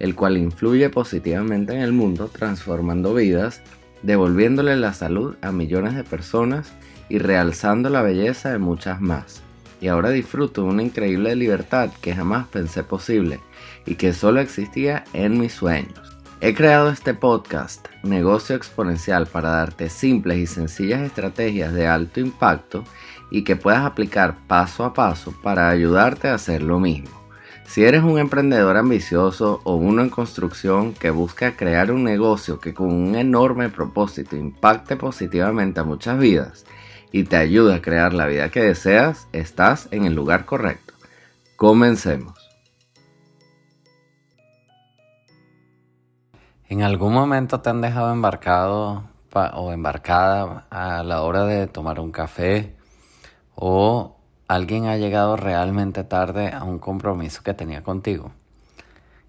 el cual influye positivamente en el mundo, transformando vidas, devolviéndole la salud a millones de personas y realzando la belleza de muchas más. Y ahora disfruto de una increíble libertad que jamás pensé posible y que solo existía en mis sueños. He creado este podcast, Negocio Exponencial, para darte simples y sencillas estrategias de alto impacto y que puedas aplicar paso a paso para ayudarte a hacer lo mismo. Si eres un emprendedor ambicioso o uno en construcción que busca crear un negocio que con un enorme propósito impacte positivamente a muchas vidas y te ayude a crear la vida que deseas, estás en el lugar correcto. Comencemos. ¿En algún momento te han dejado embarcado o embarcada a la hora de tomar un café o alguien ha llegado realmente tarde a un compromiso que tenía contigo.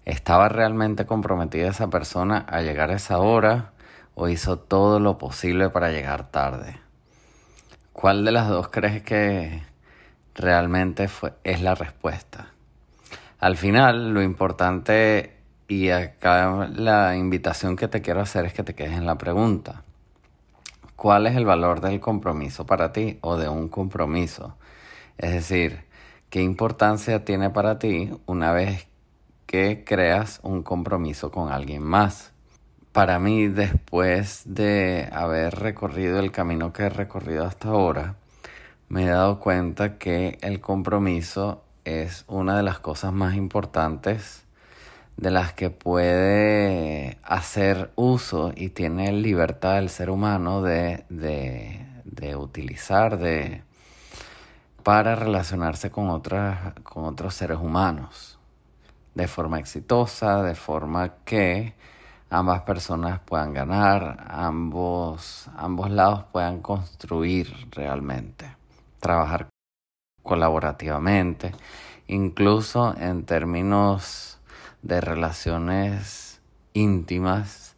¿Estaba realmente comprometida esa persona a llegar a esa hora o hizo todo lo posible para llegar tarde? ¿Cuál de las dos crees que realmente fue, es la respuesta? Al final, lo importante y acá la invitación que te quiero hacer es que te quedes en la pregunta. ¿Cuál es el valor del compromiso para ti o de un compromiso? Es decir, ¿qué importancia tiene para ti una vez que creas un compromiso con alguien más? Para mí, después de haber recorrido el camino que he recorrido hasta ahora, me he dado cuenta que el compromiso es una de las cosas más importantes de las que puede hacer uso y tiene libertad el ser humano de, de utilizar, de, para relacionarse con, otras, con otros seres humanos de forma exitosa, de forma que ambas personas puedan ganar, ambos, ambos lados puedan construir realmente, trabajar colaborativamente, incluso en términos de relaciones íntimas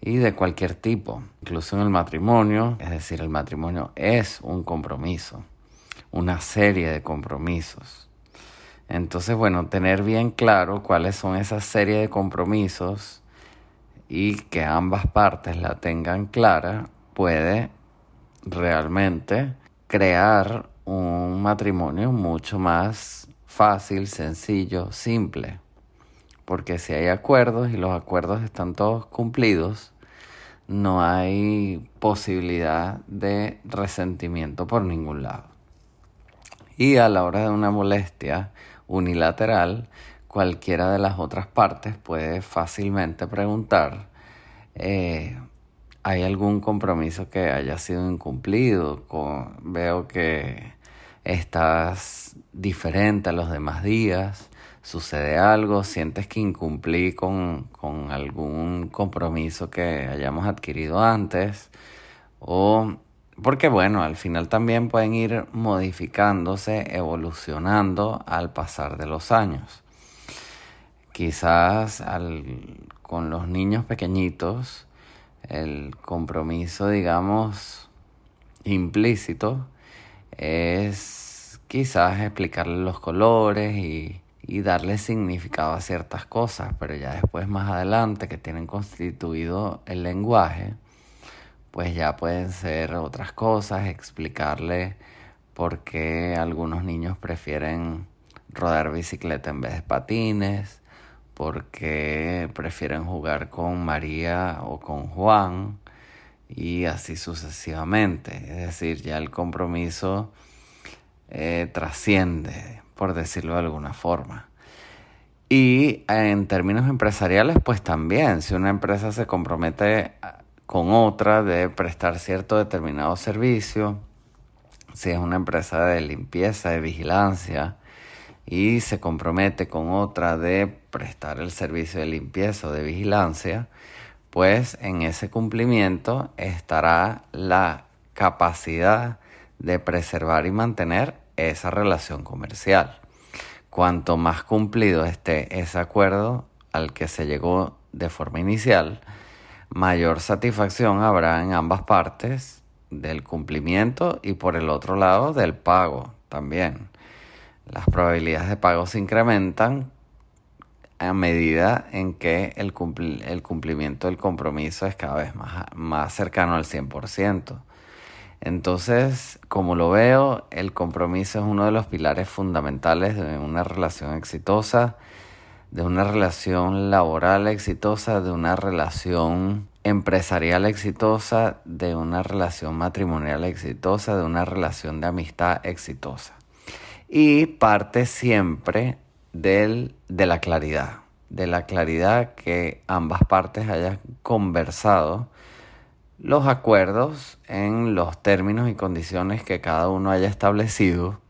y de cualquier tipo, incluso en el matrimonio, es decir, el matrimonio es un compromiso una serie de compromisos. Entonces, bueno, tener bien claro cuáles son esas serie de compromisos y que ambas partes la tengan clara puede realmente crear un matrimonio mucho más fácil, sencillo, simple. Porque si hay acuerdos y los acuerdos están todos cumplidos, no hay posibilidad de resentimiento por ningún lado. Y a la hora de una molestia unilateral, cualquiera de las otras partes puede fácilmente preguntar, eh, ¿hay algún compromiso que haya sido incumplido? veo que estás diferente a los demás días, sucede algo, sientes que incumplí con, con algún compromiso que hayamos adquirido antes o porque bueno, al final también pueden ir modificándose, evolucionando al pasar de los años. Quizás con los niños pequeñitos, el compromiso, digamos, implícito es quizás explicarle los colores y, y darle significado a ciertas cosas, pero ya después más adelante que tienen constituido el lenguaje, pues ya pueden ser otras cosas, explicarle por qué algunos niños prefieren rodar bicicleta en vez de patines, por qué prefieren jugar con María o con Juan y así sucesivamente. Es decir, ya el compromiso eh, trasciende, por decirlo de alguna forma. Y en términos empresariales, pues también, si una empresa se compromete con otra de prestar cierto determinado servicio, si es una empresa de limpieza, de vigilancia, y se compromete con otra de prestar el servicio de limpieza o de vigilancia, pues en ese cumplimiento estará la capacidad de preservar y mantener esa relación comercial. Cuanto más cumplido esté ese acuerdo al que se llegó de forma inicial, mayor satisfacción habrá en ambas partes del cumplimiento y por el otro lado del pago también. Las probabilidades de pago se incrementan a medida en que el, cumplimiento del compromiso es cada vez más, cercano al 100%. Entonces, como lo veo, el compromiso es uno de los pilares fundamentales de una relación exitosa, de una relación laboral exitosa, de una relación empresarial exitosa, de una relación matrimonial exitosa, de una relación de amistad exitosa. Y parte siempre del, de la claridad, de la claridad que ambas partes hayan conversado los acuerdos en los términos y condiciones que cada uno haya establecido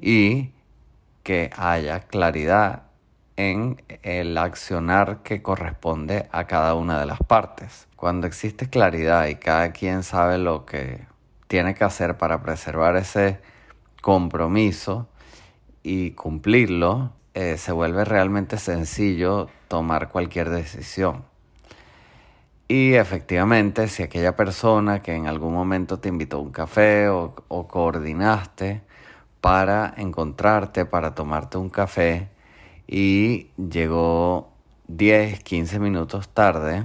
y que haya claridad en el accionar que corresponde a cada una de las partes. Cuando existe claridad y cada quien sabe lo que tiene que hacer para preservar ese compromiso y cumplirlo, eh, se vuelve realmente sencillo tomar cualquier decisión. Y efectivamente, si aquella persona que en algún momento te invitó a un café o, o coordinaste para encontrarte, para tomarte un café y llegó 10, 15 minutos tarde,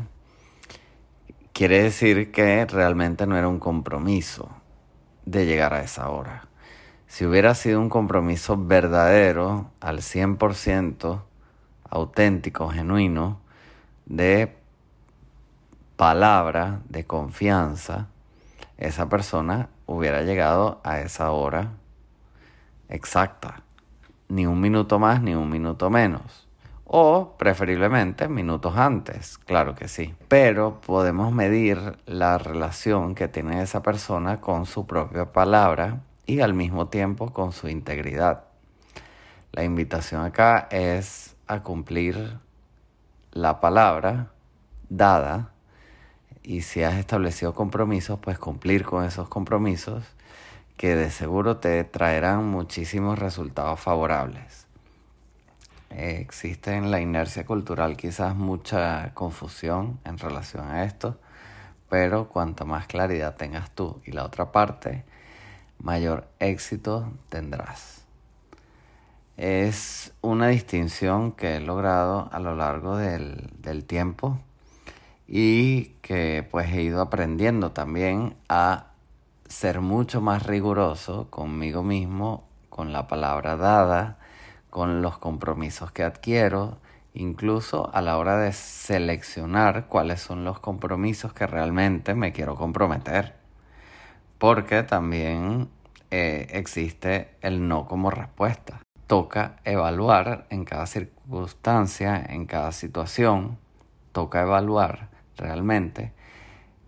quiere decir que realmente no era un compromiso de llegar a esa hora. Si hubiera sido un compromiso verdadero, al 100%, auténtico, genuino, de palabra, de confianza, esa persona hubiera llegado a esa hora exacta. Ni un minuto más, ni un minuto menos. O preferiblemente minutos antes, claro que sí. Pero podemos medir la relación que tiene esa persona con su propia palabra y al mismo tiempo con su integridad. La invitación acá es a cumplir la palabra dada y si has establecido compromisos, pues cumplir con esos compromisos que de seguro te traerán muchísimos resultados favorables. existe en la inercia cultural quizás mucha confusión en relación a esto, pero cuanto más claridad tengas tú y la otra parte, mayor éxito tendrás. Es una distinción que he logrado a lo largo del, del tiempo y que pues he ido aprendiendo también a ser mucho más riguroso conmigo mismo, con la palabra dada, con los compromisos que adquiero, incluso a la hora de seleccionar cuáles son los compromisos que realmente me quiero comprometer. Porque también eh, existe el no como respuesta. Toca evaluar en cada circunstancia, en cada situación, toca evaluar realmente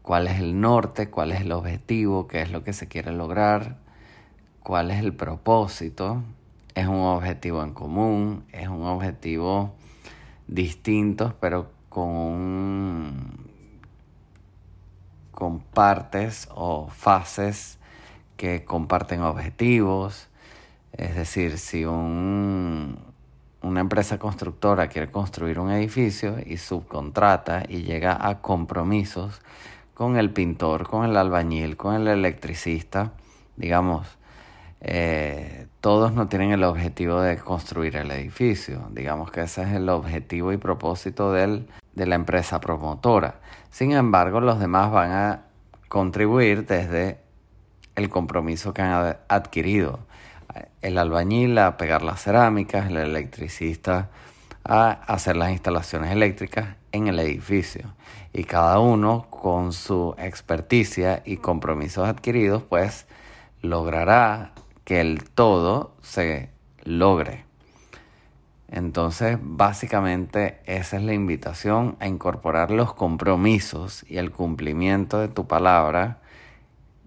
cuál es el norte, cuál es el objetivo, qué es lo que se quiere lograr, cuál es el propósito. Es un objetivo en común, es un objetivo distinto, pero con, con partes o fases que comparten objetivos. Es decir, si un, una empresa constructora quiere construir un edificio y subcontrata y llega a compromisos con el pintor, con el albañil, con el electricista, digamos, eh, todos no tienen el objetivo de construir el edificio. Digamos que ese es el objetivo y propósito del, de la empresa promotora. Sin embargo, los demás van a contribuir desde el compromiso que han adquirido. El albañil a pegar las cerámicas, el electricista a hacer las instalaciones eléctricas en el edificio. Y cada uno con su experticia y compromisos adquiridos, pues logrará que el todo se logre. Entonces, básicamente esa es la invitación a incorporar los compromisos y el cumplimiento de tu palabra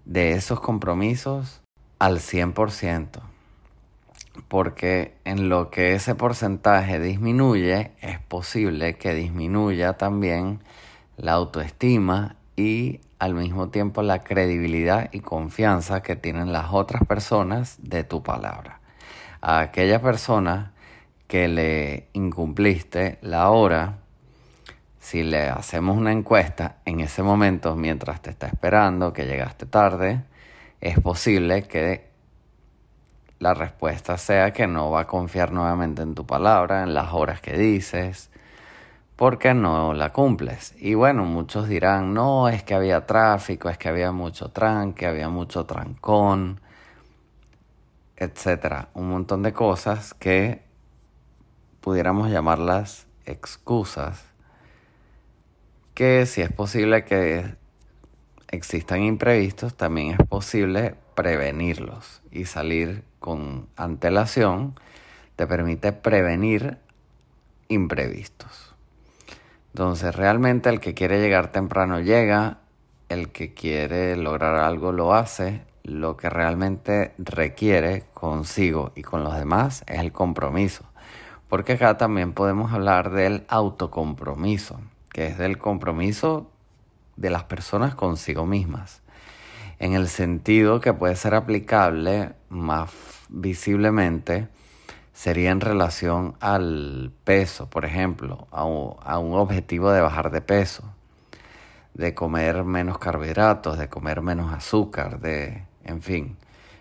de esos compromisos al 100%. Porque en lo que ese porcentaje disminuye, es posible que disminuya también la autoestima y al mismo tiempo la credibilidad y confianza que tienen las otras personas de tu palabra. A aquella persona que le incumpliste la hora, si le hacemos una encuesta en ese momento mientras te está esperando, que llegaste tarde, es posible que la respuesta sea que no va a confiar nuevamente en tu palabra, en las horas que dices, porque no la cumples. Y bueno, muchos dirán, no, es que había tráfico, es que había mucho tranque, había mucho trancón, etcétera. Un montón de cosas que pudiéramos llamarlas excusas, que si es posible que existan imprevistos, también es posible prevenirlos y salir con antelación te permite prevenir imprevistos. Entonces, realmente el que quiere llegar temprano llega, el que quiere lograr algo lo hace, lo que realmente requiere consigo y con los demás es el compromiso. Porque acá también podemos hablar del autocompromiso, que es del compromiso de las personas consigo mismas, en el sentido que puede ser aplicable más visiblemente sería en relación al peso, por ejemplo, a un, objetivo de bajar de peso, de comer menos carbohidratos, de comer menos azúcar, de, en fin,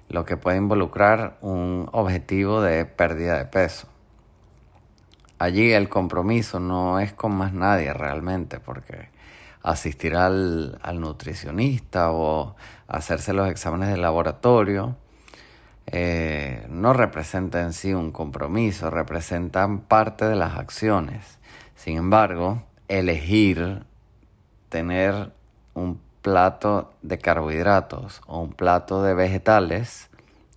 lo que puede involucrar un objetivo de pérdida de peso. Allí el compromiso no es con más nadie realmente, porque asistir al, al nutricionista o hacerse los exámenes de laboratorio eh, no representa en sí un compromiso, representan parte de las acciones. Sin embargo, elegir tener un plato de carbohidratos o un plato de vegetales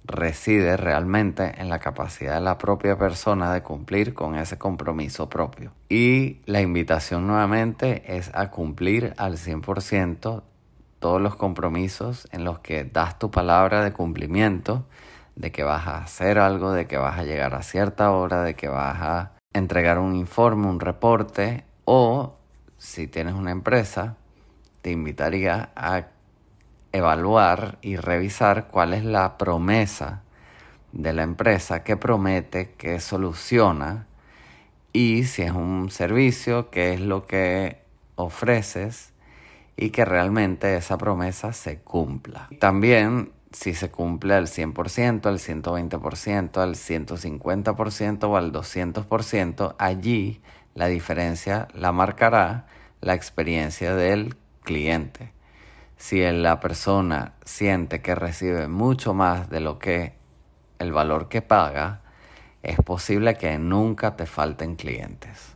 reside realmente en la capacidad de la propia persona de cumplir con ese compromiso propio. Y la invitación nuevamente es a cumplir al 100% todos los compromisos en los que das tu palabra de cumplimiento de que vas a hacer algo, de que vas a llegar a cierta hora, de que vas a entregar un informe, un reporte o si tienes una empresa, te invitaría a evaluar y revisar cuál es la promesa de la empresa que promete, que soluciona y si es un servicio, qué es lo que ofreces y que realmente esa promesa se cumpla. También si se cumple al 100%, al 120%, al 150% o al 200%, allí la diferencia la marcará la experiencia del cliente. Si la persona siente que recibe mucho más de lo que el valor que paga, es posible que nunca te falten clientes.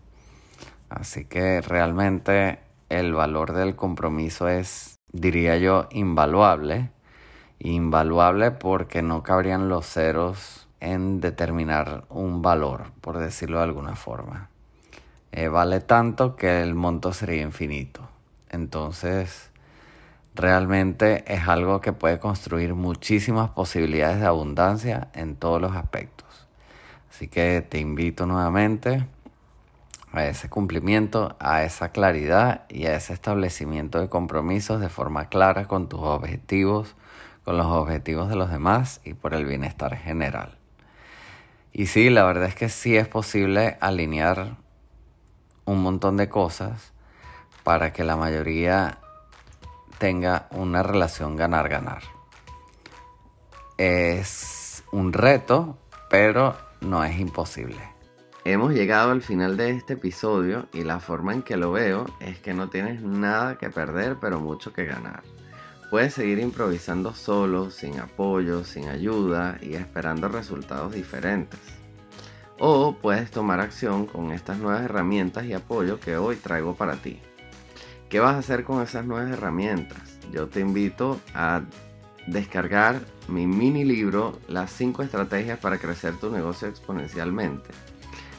Así que realmente el valor del compromiso es, diría yo, invaluable invaluable porque no cabrían los ceros en determinar un valor, por decirlo de alguna forma. Eh, vale tanto que el monto sería infinito. Entonces, realmente es algo que puede construir muchísimas posibilidades de abundancia en todos los aspectos. Así que te invito nuevamente a ese cumplimiento, a esa claridad y a ese establecimiento de compromisos de forma clara con tus objetivos, con los objetivos de los demás y por el bienestar general. Y sí, la verdad es que sí es posible alinear un montón de cosas para que la mayoría tenga una relación ganar-ganar. Es un reto, pero no es imposible. Hemos llegado al final de este episodio y la forma en que lo veo es que no tienes nada que perder, pero mucho que ganar. Puedes seguir improvisando solo, sin apoyo, sin ayuda y esperando resultados diferentes. O puedes tomar acción con estas nuevas herramientas y apoyo que hoy traigo para ti. ¿Qué vas a hacer con esas nuevas herramientas? Yo te invito a descargar mi mini libro Las 5 estrategias para crecer tu negocio exponencialmente.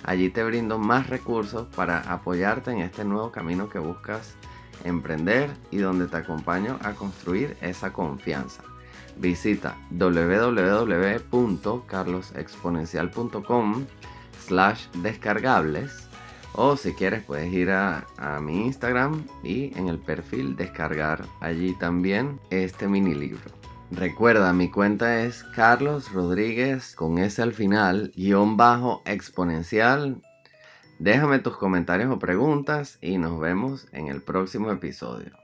Allí te brindo más recursos para apoyarte en este nuevo camino que buscas emprender y donde te acompaño a construir esa confianza. Visita www.carlosexponencial.com slash descargables O si quieres puedes ir a, mi Instagram y en el perfil descargar allí también este mini libro. Recuerda, mi cuenta es Carlos Rodríguez con S al final, guion bajo exponencial. Déjame tus comentarios o preguntas y nos vemos en el próximo episodio.